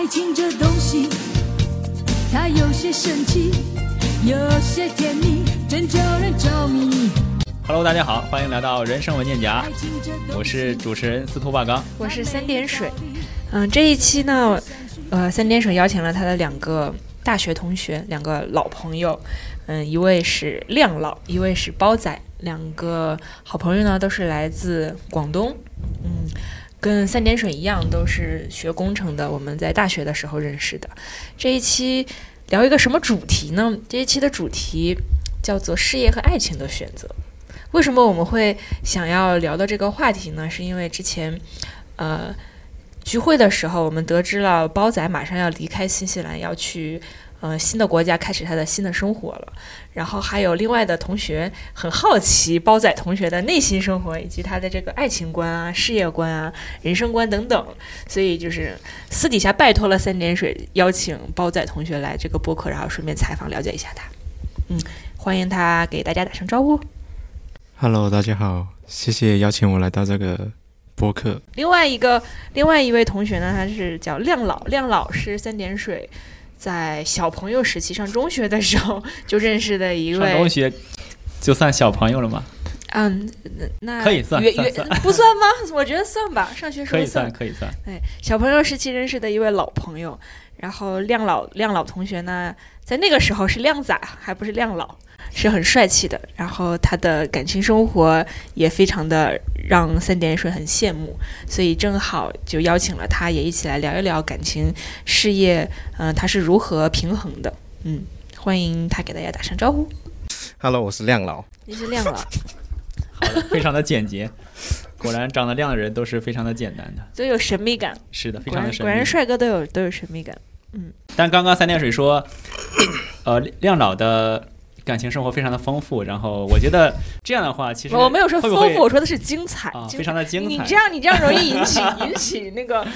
爱情这东西，它有些神奇，有些甜蜜，真叫人着迷。Hello，大家好，欢迎来到人生文件夹，我是主持人司徒霸刚。我是三点水。嗯，这一期呢，呃，三点水邀请了他的两个大学同学，两个老朋友，嗯，一位是亮老，一位是包仔，两个好朋友呢都是来自广东，嗯，跟三点水一样都是学工程的，我们在大学的时候认识的。这一期聊一个什么主题呢？这一期的主题叫做事业和爱情的选择。为什么我们会想要聊到这个话题呢？是因为之前，呃，聚会的时候，我们得知了包仔马上要离开新西兰，要去呃新的国家开始他的新的生活了。然后还有另外的同学很好奇包仔同学的内心生活，以及他的这个爱情观啊、事业观啊、人生观等等。所以就是私底下拜托了三点水，邀请包仔同学来这个播客，然后顺便采访了解一下他。嗯，欢迎他给大家打声招呼。Hello，大家好，谢谢邀请我来到这个播客。另外一个，另外一位同学呢，他是叫亮老，亮老是三点水在小朋友时期上中学的时候 就认识的一位，上中学就算小朋友了吗？嗯，那可以算不算吗？我觉得算吧，上学时候可以算，可以算。对，小朋友时期认识的一位老朋友，然后亮老亮老同学呢，在那个时候是靓仔，还不是亮老，是很帅气的。然后他的感情生活也非常的让三点水很羡慕，所以正好就邀请了他，也一起来聊一聊感情事业，嗯、他是如何平衡的。嗯，欢迎他给大家打声招呼。Hello，我是亮老。你是亮老，好的，非常的简洁。果然长得亮的人都是非常的简单的，都有神秘感。是的，非常的神秘然果然。帅哥都有都有神秘感。嗯但刚刚三点水说，呃，亮老的感情生活非常的丰富，然后我觉得这样的话，其实我没有说丰富，我说的是精彩，啊，非常的精彩。你这样，你这样容易引起 引起那个，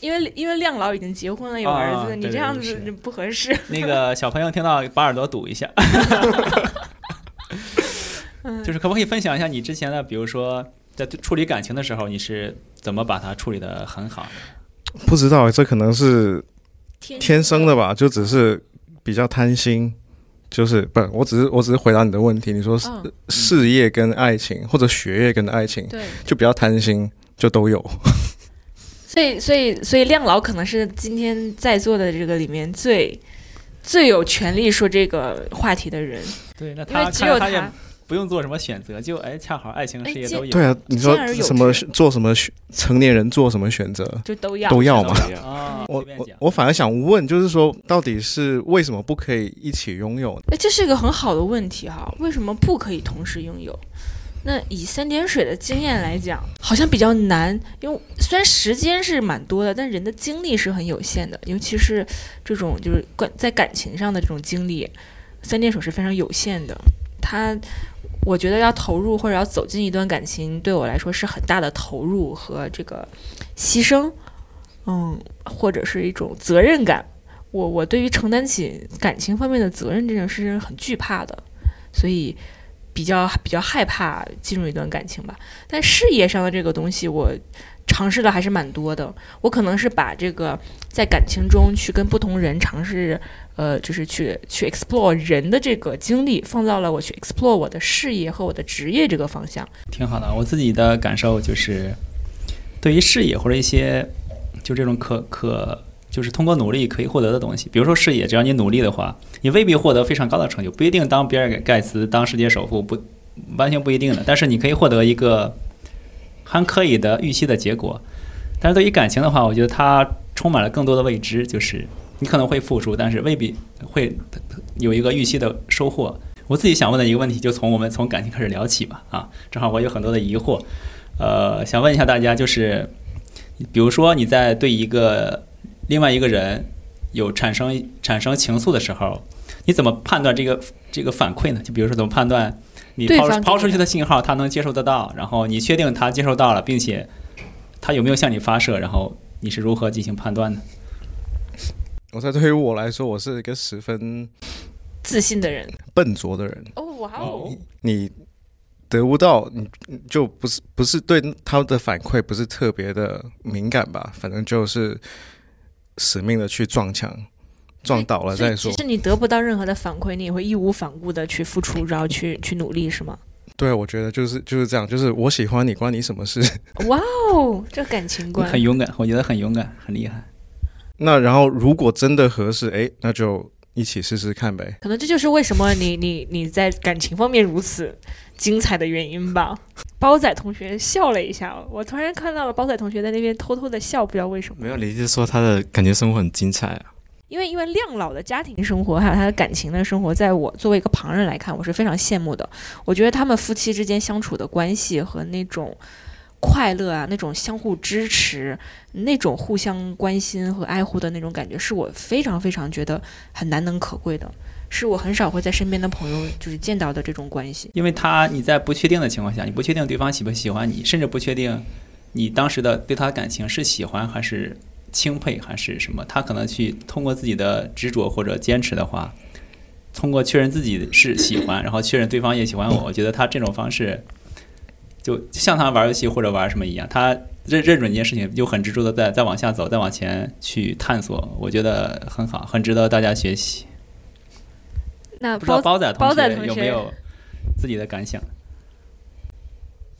因为因为亮老已经结婚了，有儿子，你这样子不合适。那个 小朋友听到把耳朵堵一下。就是可不可以分享一下你之前的，比如说在处理感情的时候，你是怎么把它处理的很好的？不知道，这可能是天天生的吧，就只是比较贪心。就是不，我只是我只是回答你的问题。你说事嗯，事业跟爱情，或者学业跟爱情，对，就比较贪心，就都有。所以所以所以亮老可能是今天在座的这个里面最最有权利说这个话题的人，对，那因为他只有他。不用做什么选择，就哎，恰好爱情事业都有。对啊，你说什么做什么选成年人做什么选择就都要都要嘛。啊，我我我反而想问，就是说，到底是为什么不可以一起拥有呢？哎，这是一个很好的问题哈，为什么不可以同时拥有？那以三点水的经验来讲，好像比较难，因为虽然时间是蛮多的，但人的精力是很有限的，尤其是这种就是感在感情上的这种精力，三点水是非常有限的。他，我觉得要投入或者要走进一段感情，对我来说是很大的投入和这个牺牲，嗯，或者是一种责任感。我我对于承担起感情方面的责任这件事是很惧怕的，所以比较比较害怕进入一段感情吧。但事业上的这个东西，我尝试的还是蛮多的。我可能是把这个在感情中去跟不同人尝试，呃，就是去去 explore 人的这个经历，放到了我去 explore 我的事业和我的职业这个方向。挺好的。我自己的感受就是，对于事业或者一些就这种可可就是通过努力可以获得的东西，比如说事业，只要你努力的话，你未必获得非常高的成就，不一定当比尔盖茨当世界首富，不完全不一定的。但是你可以获得一个还可以的预期的结果。但是对于感情的话，我觉得它充满了更多的未知，就是你可能会付出，但是未必会有一个预期的收获。我自己想问的一个问题，就从我们从感情开始聊起吧。啊，正好我有很多的疑惑，呃，想问一下大家，就是比如说你在对一个另外一个人有产生产生情愫的时候，你怎么判断这个这个反馈呢？就比如说怎么判断你抛抛出去的信号，他能接受得到，然后你确定他接收到了，并且他有没有向你发射，然后你是如何进行判断的？我在对于我来说，我是一个十分自信的人笨拙的人。哦，哇哦，你得不到，你你就不是不是对他的反馈不是特别的敏感吧？反正就是死命的去撞墙，撞倒了再说其。实你得不到任何的反馈，你也会义无反顾的去付出，然后去去努力，是吗？对，我觉得就是就是这样，就是我喜欢你，关你什么事？哇哦，这感情观很勇敢，我觉得很勇敢，很厉害。那然后如果真的合适，哎，那就一起试试看呗。可能这就是为什么你你你在感情方面如此精彩的原因吧。包仔同学笑了一下，我突然看到了包仔同学在那边偷偷的笑，不知道为什么。没有，你是说他的感情生活很精彩啊？因为因为亮老的家庭生活还有他的感情的生活，在我作为一个旁人来看，我是非常羡慕的。我觉得他们夫妻之间相处的关系和那种快乐啊，那种相互支持，那种互相关心和爱护的那种感觉，是我非常非常觉得很难能可贵的，是我很少会在身边的朋友就是见到的这种关系。因为他你在不确定的情况下，你不确定对方喜不喜欢你，甚至不确定你当时的对他的感情是喜欢还是钦佩还是什么，他可能去通过自己的执着或者坚持的话，通过确认自己是喜欢，然后确认对方也喜欢我，我觉得他这种方式就像他玩游戏或者玩什么一样，他认认准一件事情就很执着的在在往下走，再往前去探索，我觉得很好，很值得大家学习。那不知道包包仔同学有没有自己的感想？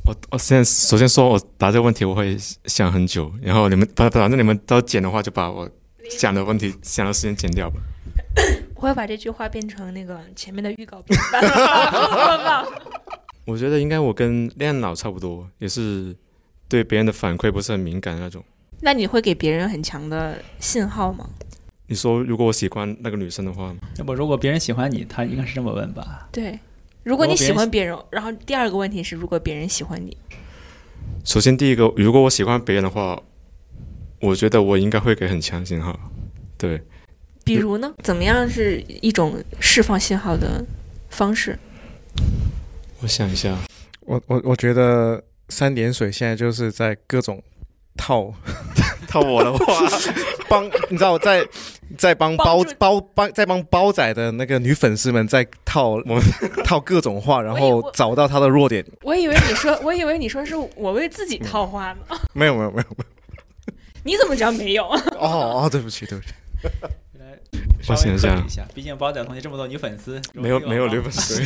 我我现在首先说，我答这个问题我会想很久，然后你们反反正你们都剪的话，就把我想的问题想的时间剪掉吧。我会把这句话变成那个前面的预告片。我觉得应该我跟恋脑差不多，也是对别人的反馈不是很敏感的那种。那你会给别人很强的信号吗？你说如果我喜欢那个女生的话，要不如果别人喜欢你，他应该是这么问吧？对，如果你喜欢别人，然后第二个问题是，如果别人喜欢你，首先第一个，如果我喜欢别人的话，我觉得我应该会给很强信号。对，比如呢，怎么样是一种释放信号的方式？我想一下，我我我觉得三点水现在就是在各种套 套我的话，帮，你知道在在帮包包帮在帮包仔的那个女粉丝们在套我套各种话，然后找到他的弱点。我以为你说，我以为你说是我为自己套话呢，没有没有没有，你怎么知道没有？哦哦，对不起对不起，我想一下毕竟包仔同学这么多女粉丝，没有没有女粉丝，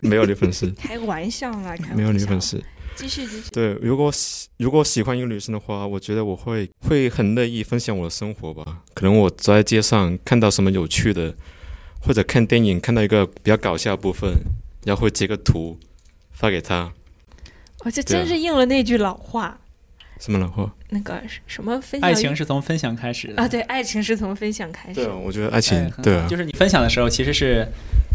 没有女粉丝，开个玩笑啦，开玩笑没有女粉。丝。继续继续。对，如果喜如果喜欢一个女生的话，我觉得我会会很乐意分享我的生活吧。可能我走在街上看到什么有趣的，或者看电影看到一个比较搞笑的部分，然后会截个图发给她。哦，这真是应了那句老话，什么冷酷？那个什么分享爱情是从分享开始的啊，对，爱情是从分享开始对啊，。我觉得爱哎情对啊，就是你分享的时候，其实是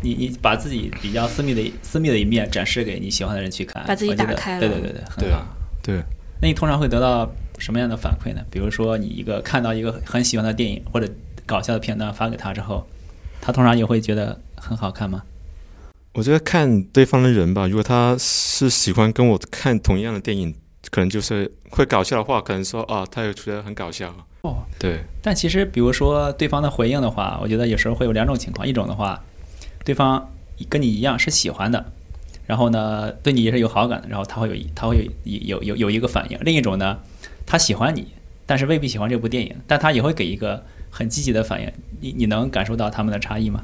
你你把自己比较私密的私密的一面展示给你喜欢的人去看，把自己打开了对对对对，很对好。对。那你通常会得到什么样的反馈呢？比如说你一个看到一个很喜欢的电影或者搞笑的片段发给他之后，他通常也会觉得很好看吗？我觉得看对方的人吧，如果他是喜欢跟我看同样的电影，可能就是会搞笑的话，可能说啊，他也觉得很搞笑。哦，对，但其实，比如说对方的回应的话，我觉得有时候会有两种情况。一种的话，对方跟你一样是喜欢的，然后呢，对你也是有好感的，然后他会有一他会有有有有一个反应。另一种呢，他喜欢你，但是未必喜欢这部电影，但他也会给一个很积极的反应。你你能感受到他们的差异吗？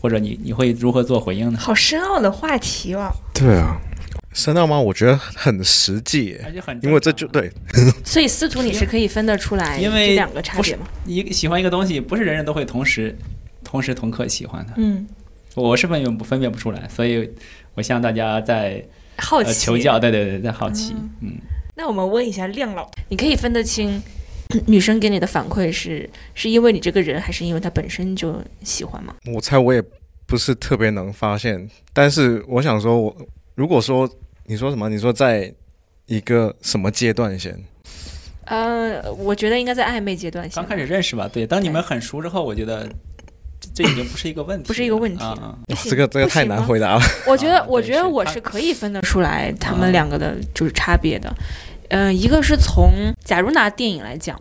或者你你会如何做回应呢？好深奥的话题哦。对啊，深奥吗？我觉得很实际，而且很因为这就对 所以司徒你是可以分得出来因为这两个差别吗？一喜欢一个东西，不是人人都会同时同时同刻喜欢的。嗯，我是分辨不分辨不出来，所以我向大家在好奇、呃求教，对对对，在好奇，嗯，那我们问一下亮老，你可以分得清女生给你的反馈是是因为你这个人，还是因为她本身就喜欢吗？我猜我也不是特别能发现，但是我想说我，如果说你说什么，你说在一个什么阶段先？呃，我觉得应该在暧昧阶段先。刚开始认识吧，对，当你们很熟之后，我觉得这这已经不是一个问题，不是一个问题。啊这个这个太难回答了。我觉得，啊我觉得我是可以分得出来他啊。们两个的就是差别的。呃，一个是从，假如拿电影来讲，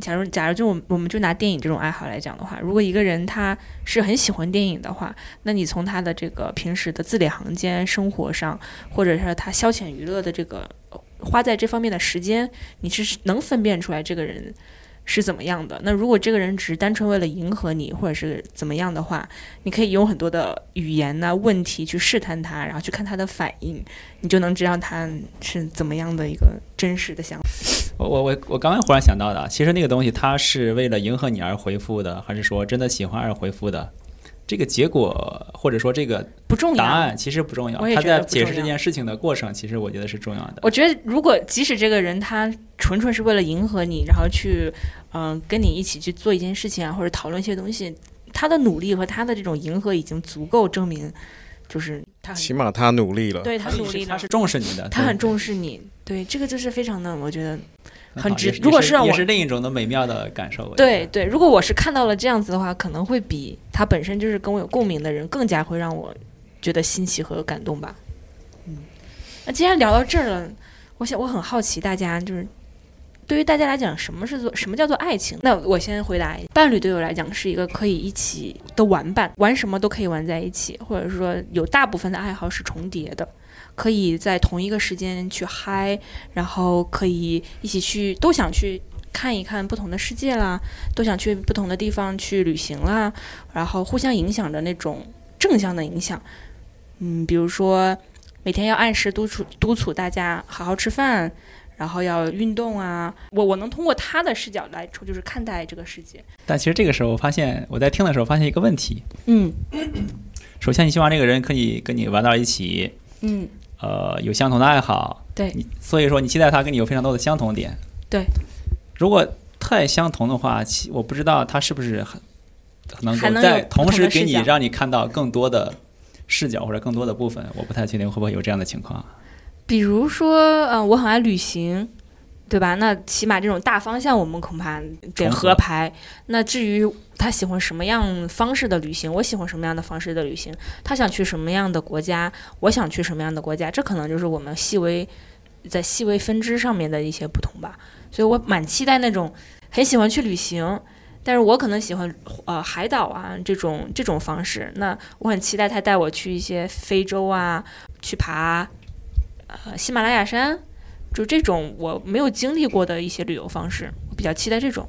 假如假如就我们我们就拿电影这种爱好来讲的话，如果一个人他是很喜欢电影的话，那你从他的这个平时的字里行间、生活上，或者是他消遣娱乐的这个花在这方面的时间，你是能分辨出来这个人是怎么样的。那如果这个人只是单纯为了迎合你，或者是怎么样的话，你可以用很多的语言呐、问题去试探他，然后去看他的反应，你就能知道他是怎么样的一个真实的想法。我我我我刚刚忽然想到的，其实那个东西它是为了迎合你而回复的，还是说真的喜欢而回复的？这个结果或者说这个不重要。答案其实不重要，他在解释这件事情的过程，其实我觉得是重要的。我觉得，如果即使这个人他纯纯是为了迎合你，然后去，嗯、跟你一起去做一件事情啊，或者讨论一些东西，他的努力和他的这种迎合已经足够证明，就是他起码他努力了。对他努力了他是，重视你的，他很重视你。对，这个就是非常的，我觉得很很值如果是让我也是另一种的美妙的感受。对对。如果我是看到了这样子的话，可能会比他本身就是跟我有共鸣的人更加会让我觉得新奇和感动吧。嗯，那既然聊到这儿了，我想我很好奇，大家就是对于大家来讲，什么是做什么叫做爱情？那我先回答，伴侣对我来讲是一个可以一起的玩伴，玩什么都可以玩在一起，或者说有大部分的爱好是重叠的。可以在同一个时间去嗨，然后可以一起去，都想去看一看不同的世界啦，都想去不同的地方去旅行啦，然后互相影响着那种正向的影响。嗯，比如说每天要按时督促督促大家好好吃饭，然后要运动啊。我我能通过他的视角来就是看待这个世界。但其实这个时候，我发现我在听的时候发现一个问题：嗯首先，你希望这个人可以跟你玩到一起，嗯，呃，有相同的爱好，对。你所以说你期待他跟你有非常多的相同点。对，如果太相同的话，其我不知道他是不是很能够在同同时给你让你看到更多的视角或者更多的部分，我不太确定会不会有这样的情况。比如说，嗯、我很爱旅行，对吧？那起码这种大方向我们恐怕得合拍。那至于他喜欢什么样方式的旅行，我喜欢什么样的方式的旅行，他想去什么样的国家，我想去什么样的国家，这可能就是我们细微在细微分支上面的一些不同吧。所以我蛮期待那种很喜欢去旅行。但是我可能喜欢呃海岛啊这种这种方式，那我很期待他带我去一些非洲啊，去爬呃喜马拉雅山，就这种我没有经历过的一些旅游方式，我比较期待这种。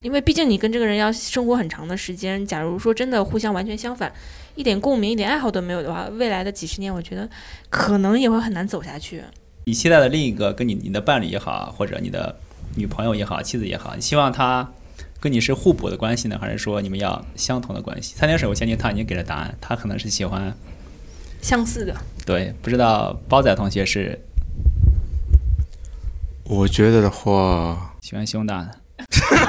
因为毕竟你跟这个人要生活很长的时间，假如说真的互相完全相反，一点共鸣、一点爱好都没有的话，未来的几十年，我觉得可能也会很难走下去。你期待的另一个跟你你的伴侣也好，或者你的女朋友也好、妻子也好，你希望他跟你是互补的关系呢，还是说你们要相同的关系？三点水，我相信他已经给了答案，他可能是喜欢相似的，对，不知道包仔同学是我觉得的话，喜欢胸大的，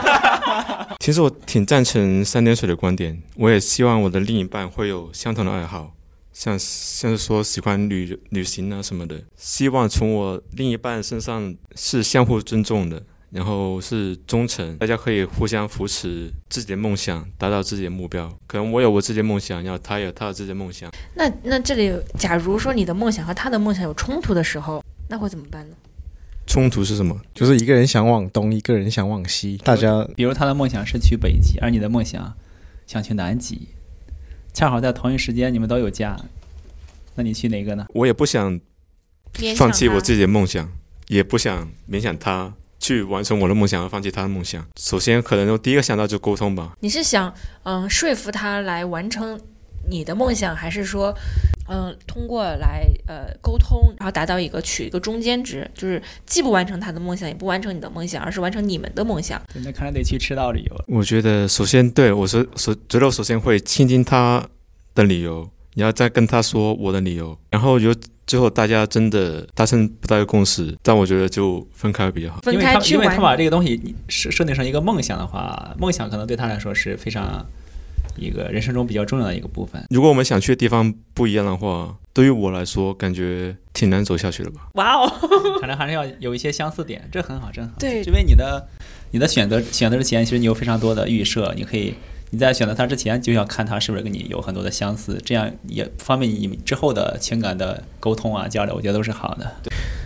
其实我挺赞成三点水的观点，我也希望我的另一半会有相同的爱好，像像是说喜欢旅旅行啊什么的，希望从我另一半身上是相互尊重的，然后是忠诚，大家可以互相扶持自己的梦想，达到自己的目标。可能我有我自己的梦想，然后他有他的自己的梦想，那那这里，假如说你的梦想和他的梦想有冲突的时候，那会怎么办呢？冲突是什么？就是一个人想往东，一个人想往西，大家比如他的梦想是去北极，而你的梦想想去南极，恰好在同一时间你们都有假，那你去哪个呢？我也不想放弃我自己的梦想，也不想勉强他去完成我的梦想而放弃他的梦想。首先，可能我第一个想到就沟通吧。你是想嗯说服他来完成你的梦想，还是说嗯通过来呃沟通，然后达到一个取一个中间值，就是既不完成他的梦想，也不完成你的梦想，而是完成你们的梦想？对那看来得去赤道旅游了。我觉得首先对我是首觉得我首先会倾听他的理由，然后再跟他说我的理由，然后有最后大家真的达成不到一个共识，但我觉得就分开比较好。分因为他开去完因为他把这个东西设设定成一个梦想的话，梦想可能对他来说是非常一个人生中比较重要的一个部分。如果我们想去的地方不一样的话，对于我来说感觉挺难走下去的吧。哇哦，可能还是要有一些相似点，这很好，真好。对因为你的你的选择选择之前，其实你有非常多的预设，你可以你在选择他之前就要看他是不是跟你有很多的相似，这样也方便你之后的情感的沟通啊交流，我觉得都是好的。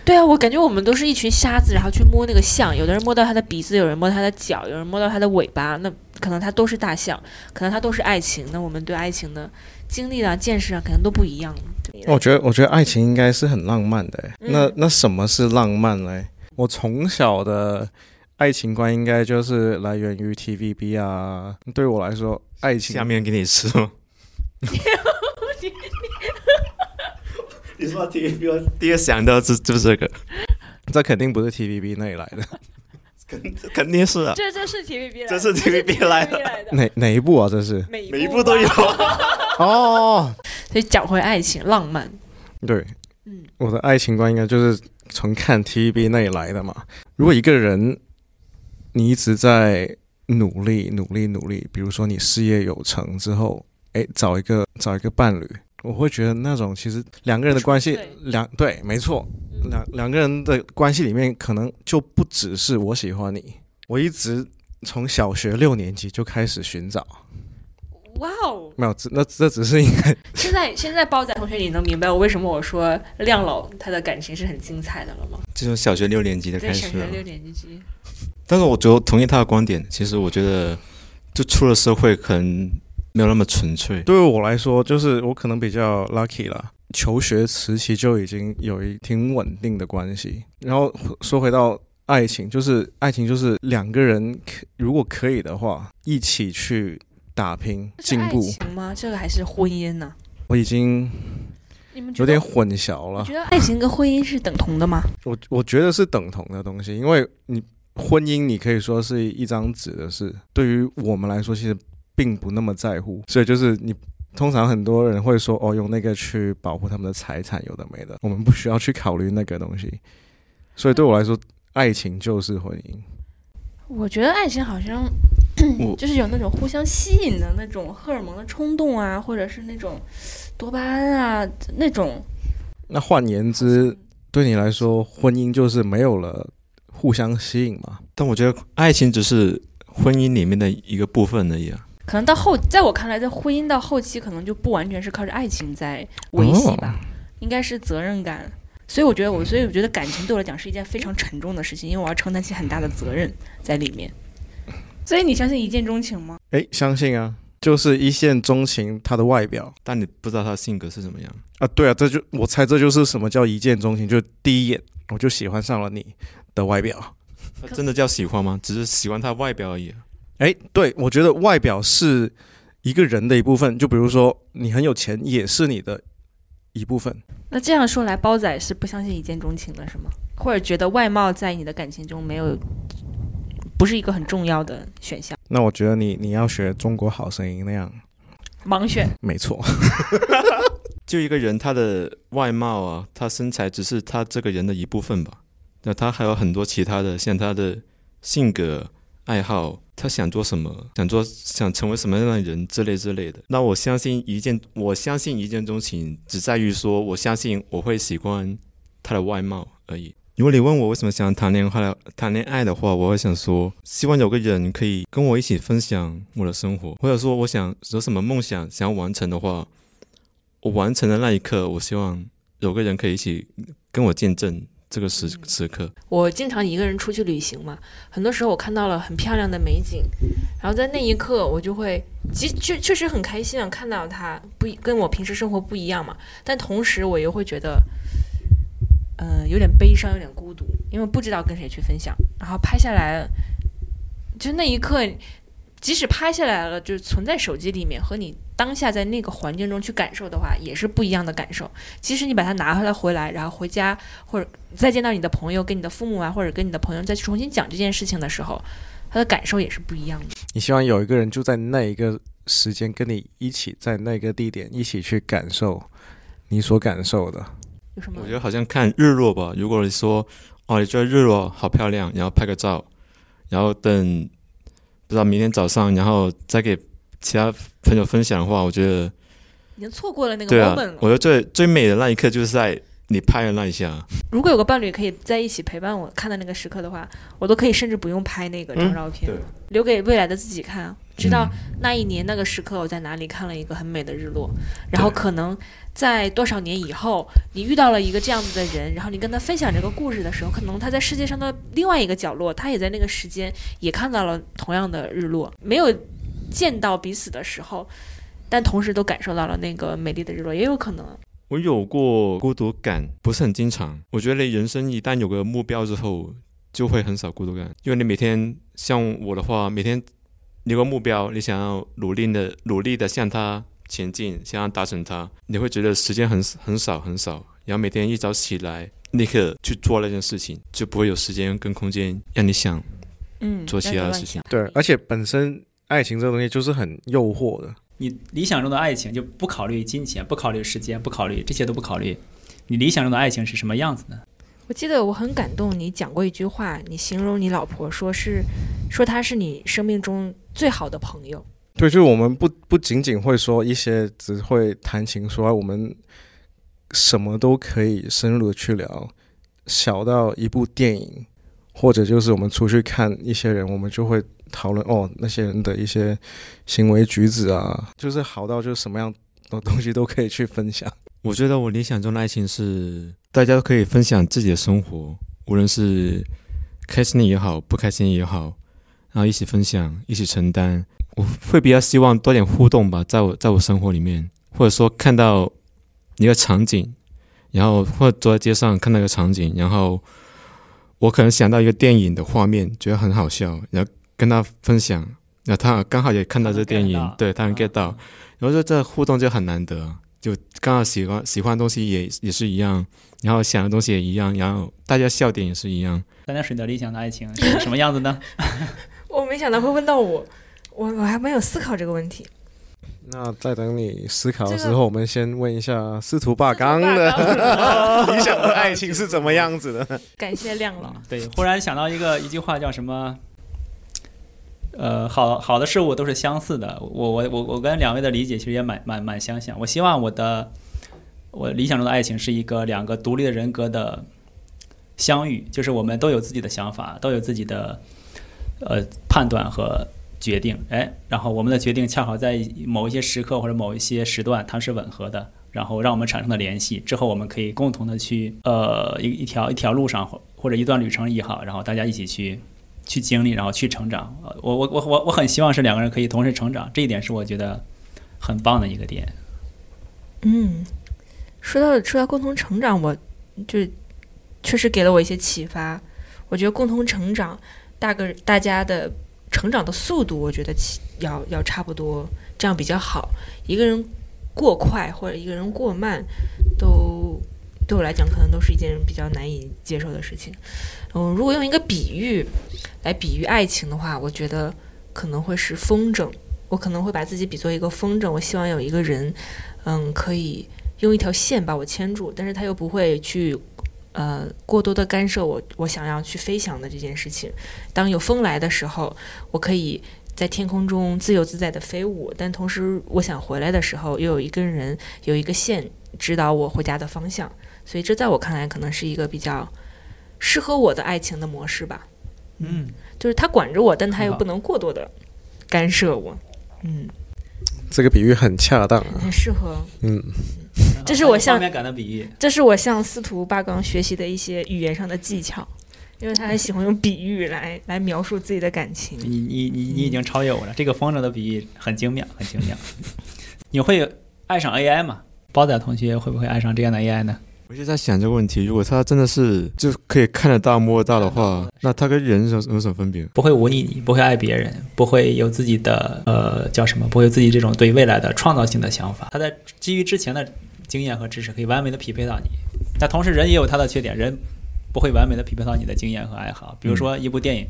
对啊，我感觉我们都是一群瞎子，然后去摸那个象，有的人摸到他的鼻子，有人摸他的脚，有人摸到他的尾巴，那可能他都是大象，可能他都是爱情，那我们对爱情的经历啊、见识啊，可能都不一样。我觉得，我觉得爱情应该是很浪漫的那那什么是浪漫嘞？我从小的爱情观应该就是来源于 TVB 啊。对我来说，爱情下面给你吃吗？你说 TVB，我第一个想到是就是这个，这肯定不是 TVB 那里来的。肯肯定是啊，这这是 TVB 来的，这是 TVB 来的来的，哪哪一部啊？这是每每一部都有。哦，所以讲回爱情浪漫，对，嗯，我的爱情观应该就是从看 TVB 那里来的嘛。如果一个人你一直在努力、努力、努力，比如说你事业有成之后，哎，找一个找一个伴侣，我会觉得那种其实两个人的关系对，两对，没错，两两个人的关系里面可能就不只是我喜欢你，我一直从小学六年级就开始寻找，哇哦！没有，这那这只是应该 现在现在包仔同学，你能明白我为什么我说亮老他的感情是很精彩的了吗？这从小学六年级就在开始。小学六年级，但是我觉得同意他的观点，其实我觉得就出了社会可能没有那么纯粹。对于我来说，就是我可能比较 lucky 啦。求学时期就已经有一挺稳定的关系，然后说回到爱情，就是爱情就是两个人可如果可以的话，一起去打拼进步。情吗？这个还是婚姻呢？我已经你们有点混淆了你觉，得爱情跟婚姻是等同的吗？我我觉得是等同的东西，因为你婚姻你可以说是一张纸的事，对于我们来说其实并不那么在乎，所以就是你通常很多人会说哦，用那个去保护他们的财产，有的没的，我们不需要去考虑那个东西，所以对我来说，爱情就是婚姻。我觉得爱情好像 就是有那种互相吸引的那种荷尔蒙的冲动啊，或者是那种多巴胺啊那种。那换言之，对你来说，婚姻就是没有了互相吸引嘛？但我觉得爱情只是婚姻里面的一个部分而已啊。可能到后，在我看来，在婚姻到后期，可能就不完全是靠着爱情在维系吧，应该是责任感。所以我觉得我，所以我觉得感情对我来讲是一件非常沉重的事情，因为我要承担起很大的责任在里面。所以你相信一见钟情吗？诶，相信啊，就是一见钟情，他的外表但你不知道他的性格是怎么样。啊，对啊，这就我猜这就是什么叫一见钟情，就第一眼我就喜欢上了你的外表。他真的叫喜欢吗？只是喜欢他外表而已啊。诶，对，我觉得外表是一个人的一部分，就比如说你很有钱，也是你的一部分。那这样说来，包仔是不相信一见钟情了，是吗？或者觉得外貌在你的感情中没有，不是一个很重要的选项？那我觉得你你要学《中国好声音》那样，盲选。没错。就一个人，他的外貌啊，他身材只是他这个人的一部分吧。那他还有很多其他的，像他的性格、爱好，他想做什么，想做想成为什么样的人之类之类的。那我相信一见，我相信一见钟情，只在于说，我相信我会喜欢他的外貌而已。如果你问我为什么想谈恋爱谈恋爱的话，我会想说，希望有个人可以跟我一起分享我的生活，或者说我想有什么梦想想要完成的话，我完成的那一刻，我希望有个人可以一起跟我见证这个时时刻。我经常一个人出去旅行嘛，很多时候我看到了很漂亮的美景，然后在那一刻我就会，其确确实很开心啊，看到它不一跟我平时生活不一样嘛，但同时我又会觉得，嗯、有点悲伤，有点孤独，因为不知道跟谁去分享，然后拍下来，就那一刻，即使拍下来了，就是存在手机里面，和你当下在那个环境中去感受的话，也是不一样的感受。即使你把它拿回来回来，然后回家或者再见到你的朋友、跟你的父母啊，或者跟你的朋友再去重新讲这件事情的时候，他的感受也是不一样的。你希望有一个人就在那一个时间跟你一起在那个地点一起去感受你所感受的。有什么我觉？得好像看日落吧。如果你说哦，你觉得日落好漂亮，然后拍个照，然后等不知道明天早上，然后再给其他朋友分享的话，我觉得已经错过了那个 moment 了。，我觉得最最美的那一刻就是在你拍的那一下。如果有个伴侣可以在一起陪伴我看的那个时刻的话，我都可以甚至不用拍那个张照片了，留给未来的自己看，知道那一年那个时刻我在哪里看了一个很美的日落，然后可能在多少年以后，你遇到了一个这样子的人，然后你跟他分享这个故事的时候，可能他在世界上的另外一个角落，他也在那个时间也看到了同样的日落，没有见到彼此的时候，但同时都感受到了那个美丽的日落，也有可能。我有过孤独感，不是很经常。我觉得人生一旦有个目标之后，就会很少孤独感，因为你每天像我的话，每天有个目标，你想要努力的努力的向它前进，想要达成它，你会觉得时间很很少很少，然后每天一早起来立刻去做那件事情，就不会有时间跟空间让你想嗯，做其他的事情。对，而且本身爱情这个东西就是很诱惑的。你理想中的爱情就不考虑金钱，不考虑时间，不考虑这些都不考虑。你理想中的爱情是什么样子呢？我记得我很感动，你讲过一句话，你形容你老婆说是说她是你生命中最好的朋友。对，就是我们不不仅仅会说一些，只会谈情说爱，我们什么都可以深入的去聊，小到一部电影，或者就是我们出去看一些人，我们就会讨论哦那些人的一些行为举止啊，就是好到就是什么样的东西都可以去分享。我觉得我理想中的爱情是大家都可以分享自己的生活，无论是开心也好，不开心也好，然后一起分享，一起承担。我会比较希望多点互动吧，在我在我生活里面，或者说看到一个场景，然后或者走在街上看到一个场景，然后我可能想到一个电影的画面，觉得很好笑，然后跟他分享，那他刚好也看到这电影对他能 get 到，然后说这互动就很难得。就刚好喜欢喜欢的东西也也是一样，然后想的东西也一样，然后大家笑点也是一样。大家水的理想的爱情是什么样子呢？我没想到会问到我，我我还没有思考这个问题。那在等你思考的时这个候，我们先问一下司徒霸刚的 理想的爱情是怎么样子的？感谢亮老。对，忽然想到一个一句话叫什么？呃，好好的事物都是相似的。我我我我跟两位的理解其实也蛮蛮蛮相像。我希望我的我理想中的爱情是一个两个独立的人格的相遇，就是我们都有自己的想法，都有自己的呃判断和决定。哎，然后我们的决定恰好在某一些时刻或者某一些时段，它是吻合的。然后让我们产生了联系，之后我们可以共同的去呃一一条一条路上或或者一段旅程也好，然后大家一起去去经历，然后去成长。我我我我我很希望是两个人可以同时成长，这一点是我觉得很棒的一个点。嗯，说到说到共同成长，我就确实给了我一些启发。我觉得共同成长，大个大家的成长的速度，我觉得要要差不多，这样比较好。一个人过快或者一个人过慢，都对我来讲可能都是一件比较难以接受的事情。嗯，如果用一个比喻来比喻爱情的话，我觉得可能会是风筝。我可能会把自己比作一个风筝，我希望有一个人，嗯，可以用一条线把我牵住，但是他又不会去，呃，过多的干涉我我想要去飞翔的这件事情。当有风来的时候，我可以在天空中自由自在的飞舞，但同时我想回来的时候，又有一根人，有一个线指导我回家的方向。所以这在我看来，可能是一个比较适合我的爱情的模式吧。嗯，就是他管着我，但他又不能过多的干涉我。嗯，这个比喻很恰当啊。很适合。嗯，这是我向画面感的比喻。这是我向司徒八纲学习的一些语言上的技巧，因为他很喜欢用比喻来来描述自己的感情。你你你你已经超越我了，这个风筝的比喻很精妙，很精妙。你会爱上 AI 吗？包仔同学会不会爱上这样的 AI 呢？我就在想这个问题，如果他真的是就可以看得到、摸得到的话，那他跟人有有什么分别？不会忤逆你，不会爱别人，不会有自己的呃叫什么，不会有自己这种对未来的创造性的想法。他在基于之前的经验和知识，可以完美的匹配到你。但同时，人也有他的缺点，人不会完美的匹配到你的经验和爱好。比如说一部电影，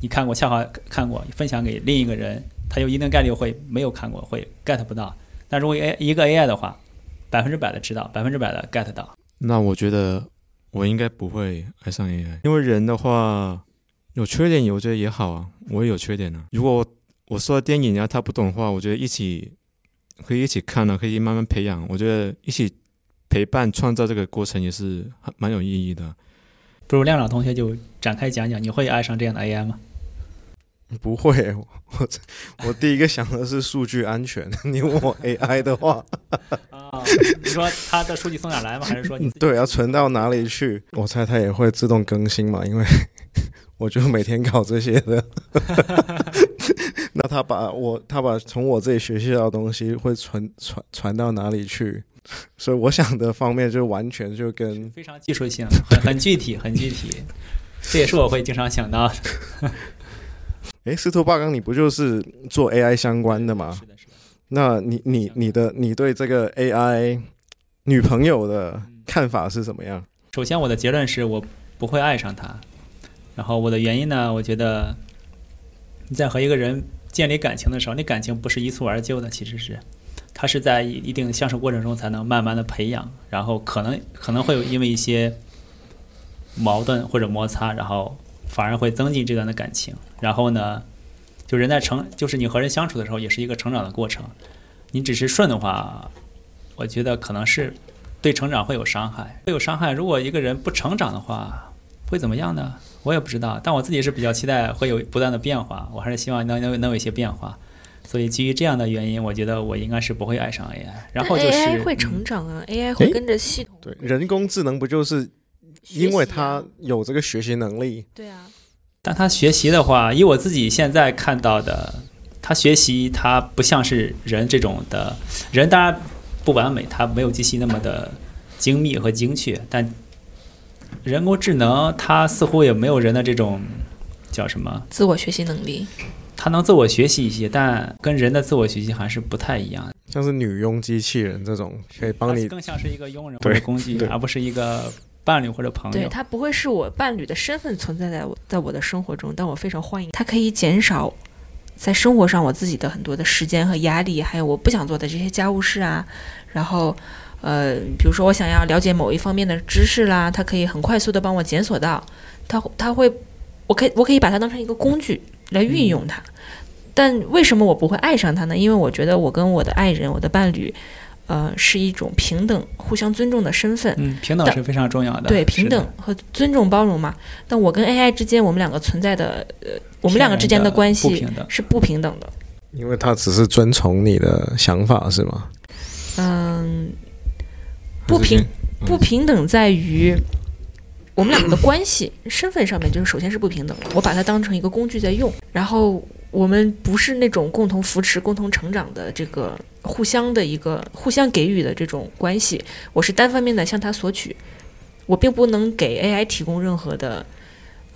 你看过，恰好看过，分享给另一个人，他有一定概率会没有看过，会 get 不到。但如果 A 一个 AI 的话，百分之百的知道，百分之百的 get 到。那我觉得我应该不会爱上 AI，因为人的话有缺点，我觉得也好啊，我也有缺点呢、如果我说的电影，然后他不懂的话，我觉得一起可以一起看了，可以慢慢培养。我觉得一起陪伴创造这个过程也是很蛮有意义的。不如亮亮同学就展开讲讲，你会爱上这样的 AI 吗？不会，我我第一个想的是数据安全。你问我 AI 的话，啊，你说他的数据从哪来吗？还是说你？对，要存到哪里去？我猜它也会自动更新嘛，因为 我就每天搞这些的。那他把我他把从我这里学习到的东西会传传传到哪里去？所以我想的方面就完全就跟非常技术性，很很具体，很具体。这也是我会经常想到的。哎，司徒霸刚，你不就是做 AI 相关的吗？是的，是的。那你你你的你对这个 AI 女朋友的看法是怎么样？首先，我的结论是我不会爱上她。然后我的原因呢，我觉得你在和一个人建立感情的时候，那感情不是一蹴而就的，其实是它是在一定相处过程中才能慢慢的培养，然后可能可能会有因为一些矛盾或者摩擦，然后反而会增进这段的感情。然后呢，就人在成，就是你和人相处的时候，也是一个成长的过程。你只是顺的话，我觉得可能是对成长会有伤害，会有伤害。如果一个人不成长的话，会怎么样呢？我也不知道。但我自己是比较期待会有不断的变化，我还是希望能能能有一些变化。所以基于这样的原因，我觉得我应该是不会爱上 AI。然后就是 AI 会嗯成长啊、a i 会跟着系统。对，人工智能不就是因为它有这个学习能力？对啊，但它学习的话，以我自己现在看到的，它学习它不像是人这种的，人当然不完美，它没有机器那么的精密和精确，但人工智能它似乎也没有人的这种叫什么，自我学习能力。它能自我学习一些，但跟人的自我学习还是不太一样。像是女佣机器人这种，可以帮你更像是一个佣人或者工具，而不是一个伴侣或者朋友对，它不会是我伴侣的身份存在在我在我的生活中，但我非常欢迎它，可以减少在生活上我自己的很多的时间和压力，还有我不想做的这些家务事啊。然后，呃，比如说我想要了解某一方面的知识啦，它可以很快速的帮我检索到，它它会，我可以我可以把它当成一个工具来运用它。但为什么我不会爱上它呢？因为我觉得我跟我的爱人、我的伴侣，呃，是一种平等、互相尊重的身份。嗯，平等是非常重要的。对，平等和尊重、包容嘛。但我跟 AI 之间，我们两个存在的，呃，我们两个之间的关系。是不平等的。因为它只是遵从你的想法，是吗？嗯，不平不平等在于我们两个的关系身份上面，就是首先是不平等的。我把它当成一个工具在用，然后我们不是那种共同扶持、共同成长的这个互相的一个互相给予的这种关系。我是单方面的向他索取，我并不能给 AI 提供任何的。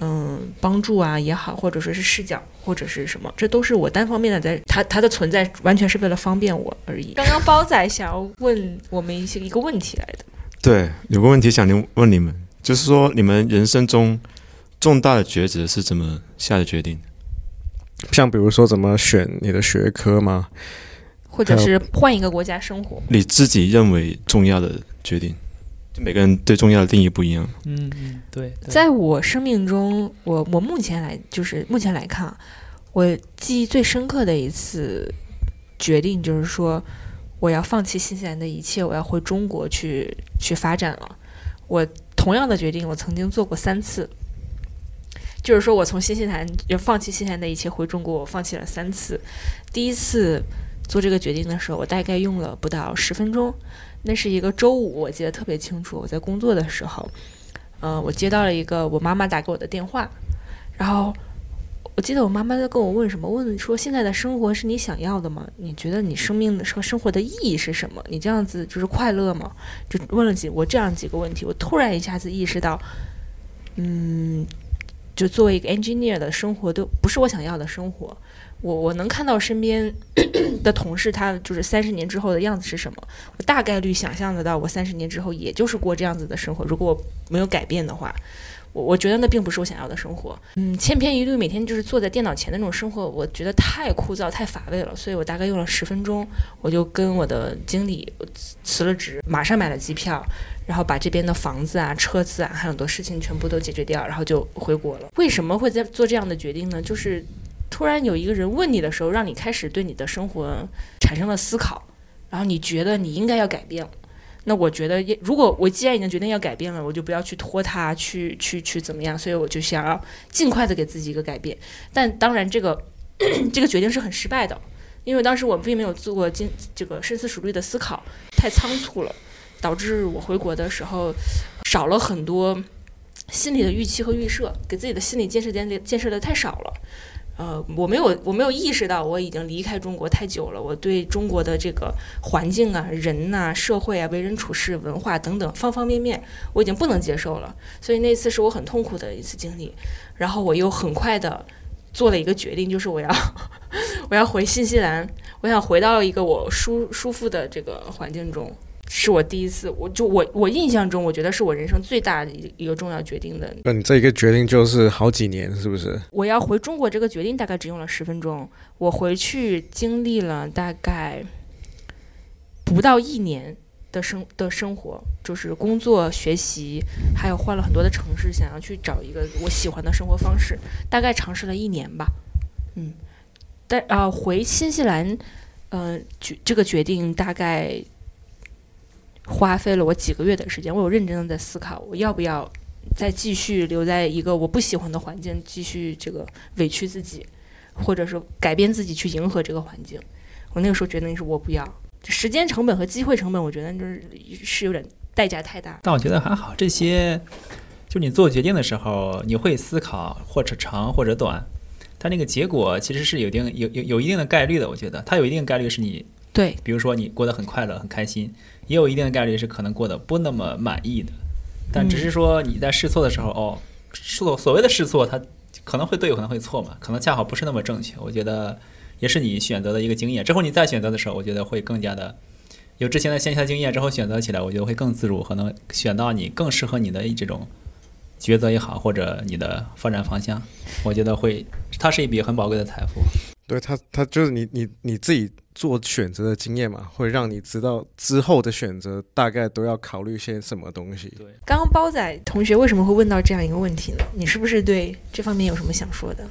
嗯，帮助啊也好，或者说是视角，或者是什么，这都是我单方面的在，他他的存在完全是为了方便我而已。刚刚包仔想要问我们一些一个问题来的，对，有个问题想问问你们，就是说你们人生中重大的抉择是怎么下的决定？像比如说怎么选你的学科吗？或者是换一个国家生活。你自己认为重要的决定，就每个人对重要的定义不一样。嗯嗯，对。对在我生命中，我我目前来就是目前来看啊，我记忆最深刻的一次决定就是说，我要放弃新西兰的一切，我要回中国去去发展了。我同样的决定，我曾经做过三次。就是说我从新西兰要放弃新西兰的一切回中国，我放弃了三次。第一次做这个决定的时候，我大概用了不到十分钟。那是一个周五，我记得特别清楚。我在工作的时候，嗯、我接到了一个我妈妈打给我的电话，然后我记得我妈妈在跟我问什么，问说现在的生活是你想要的吗？你觉得你生命的和生活的意义是什么？你这样子就是快乐吗？就问了几我这样几个问题，我突然一下子意识到，嗯，就作为一个 engineer 的生活都不是我想要的生活。我我能看到身边 的同事，他就是三十年之后的样子是什么？我大概率想象得到，我三十年之后也就是过这样子的生活。如果我没有改变的话，我我觉得那并不是我想要的生活。嗯，千篇一律，每天就是坐在电脑前的那种生活，我觉得太枯燥、太乏味了。所以我大概用了十分钟，我就跟我的经理辞辞了职，马上买了机票，然后把这边的房子啊、车子啊，还有很多事情全部都解决掉，然后就回国了。为什么会在做这样的决定呢？就是突然有一个人问你的时候，让你开始对你的生活产生了思考，然后你觉得你应该要改变了。那我觉得，如果我既然已经决定要改变了，我就不要去拖它，去去去怎么样？所以我就想要尽快的给自己一个改变。但当然，这个 这个决定是很失败的，因为当时我并没有做过经这个深思熟虑的思考，太仓促了，导致我回国的时候少了很多心理的预期和预设，给自己的心理建设建建设的太少了。呃，我没有我没有意识到我已经离开中国太久了，我对中国的这个环境啊、人呐、社会啊、为人处事、文化等等方方面面，我已经不能接受了。所以那次是我很痛苦的一次经历，然后我又很快的做了一个决定，就是我要我要回新西兰，我想回到一个我舒舒服的这个环境中。是我第一次，我就我我印象中，我觉得是我人生最大的一一个重要决定的那你这一个决定就是好几年，是不是？我要回中国这个决定大概只用了十分钟，我回去经历了大概不到一年的生的生活，就是工作、学习，还有换了很多的城市，想要去找一个我喜欢的生活方式，大概尝试了一年吧，嗯，但啊、回新西兰，嗯、决这个决定大概花费了我几个月的时间，我有认真的在思考，我要不要再继续留在一个我不喜欢的环境，继续这个委屈自己，或者是改变自己去迎合这个环境。我那个时候决定是我不要，时间成本和机会成本，我觉得就是是有点代价太大。但我觉得还好，这些就你做决定的时候，你会思考或者长或者短，它那个结果其实是有定有有有一定的概率的。我觉得它有一定概率是你，对，比如说你过得很快乐很开心，也有一定的概率是可能过得不那么满意的。但只是说你在试错的时候，哦，所所谓的试错，它可能会对，可能会错嘛，可能恰好不是那么正确。我觉得也是你选择的一个经验。之后你再选择的时候，我觉得会更加的有之前的线下经验之后选择起来，我觉得会更自如，可能选到你更适合你的这种抉择也好，或者你的发展方向，我觉得会，它是一笔很宝贵的财富。对它，它就是你你你自己做选择的经验嘛，会让你知道之后的选择大概都要考虑些什么东西。对，刚刚包仔同学为什么会问到这样一个问题呢？你是不是对这方面有什么想说的？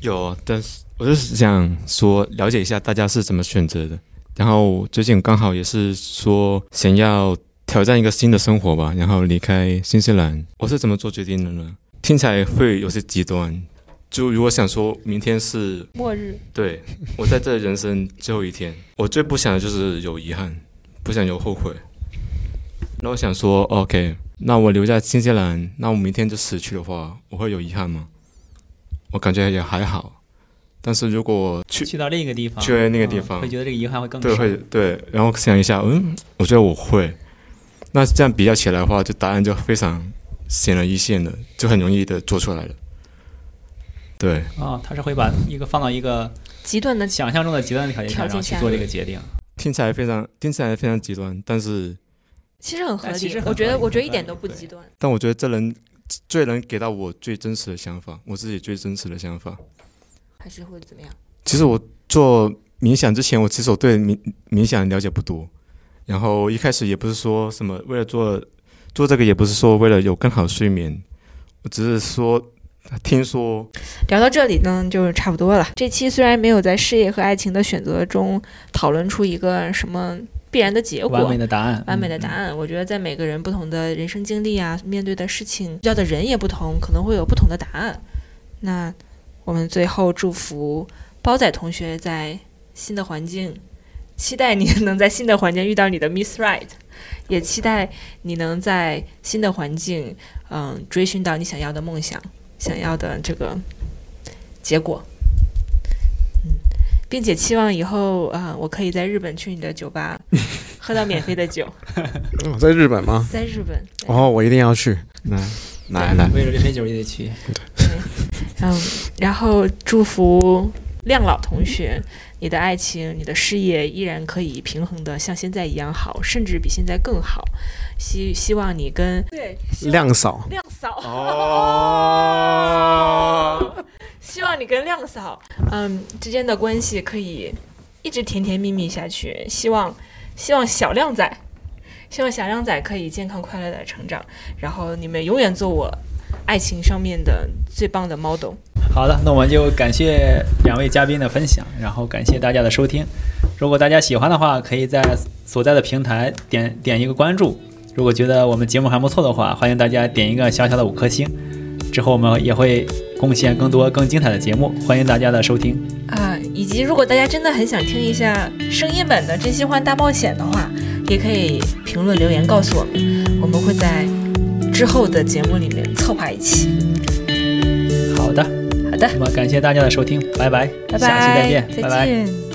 有，但是我就是想说了解一下大家是怎么选择的。然后最近刚好也是说想要挑战一个新的生活吧，然后离开新西兰。我是怎么做决定的呢？听起来会有些极端。就如果想说明天是末日，对我在这人生最后一天，我最不想的就是有遗憾，不想有后悔。那我想说，OK，那我留在新西兰，那我明天就死去的话，我会有遗憾吗？我感觉也还好。但是如果去去到另一个地方，去那个地方嗯会觉得这个遗憾会更对，会对，然后想一下，嗯，我觉得我会。那这样比较起来的话，就答案就非常显而易见的，就很容易的做出来了。对，啊、他是会把一个放到一个极端的想象中的极端的条件去做这个决定。听起来非常听起来非常极端，但是其实很合理哎其实，我觉得我觉得一点都不极端。但我觉得这能最能给到我最真实的想法，我自己最真实的想法。还是会怎么样？其实我做冥想之前，我其实我对冥冥想了解不多，然后一开始也不是说什么为了做做这个，也不是说为了有更好的睡眠，我只是说听说聊到这里呢，就差不多了。这期虽然没有在事业和爱情的选择中讨论出一个什么必然的结果，完美的答案，完美的答嗯。案。我觉得在每个人不同的人生经历啊，面对的事情、遇到的人也不同，可能会有不同的答案。那我们最后祝福包仔同学在新的环境，期待你能在新的环境遇到你的 Miss Right，也期待你能在新的环境，嗯，追寻到你想要的梦想，想要的这个结果。嗯，并且期望以后啊、我可以在日本去你的酒吧 喝到免费的酒。哦在日本吗？在日本，哦，我一定要去。来来来，为了这杯酒也得去。嗯，然后祝福亮老同学，你的爱情、你的事业依然可以平衡的像现在一样好，甚至比现在更好。希希望你跟对亮嫂，亮嫂哦，希望你跟亮嫂，嗯，之间的关系可以一直甜甜蜜蜜下去。希望，希望小亮仔，希望小亮仔可以健康快乐的成长，然后你们永远做我爱情上面的最棒的 model。好的，那我们就感谢两位嘉宾的分享，然后感谢大家的收听。如果大家喜欢的话，可以在所在的平台点点一个关注。如果觉得我们节目还不错的话，欢迎大家点一个小小的五颗星。之后我们也会贡献更多更精彩的节目，欢迎大家的收听。啊，以及如果大家真的很想听一下声音版的《真心话大冒险》的话，也可以评论留言告诉我们，我们会在之后的节目里面策划一期。那，么感谢大家的收听，拜拜，拜拜，下期再见，拜拜。见。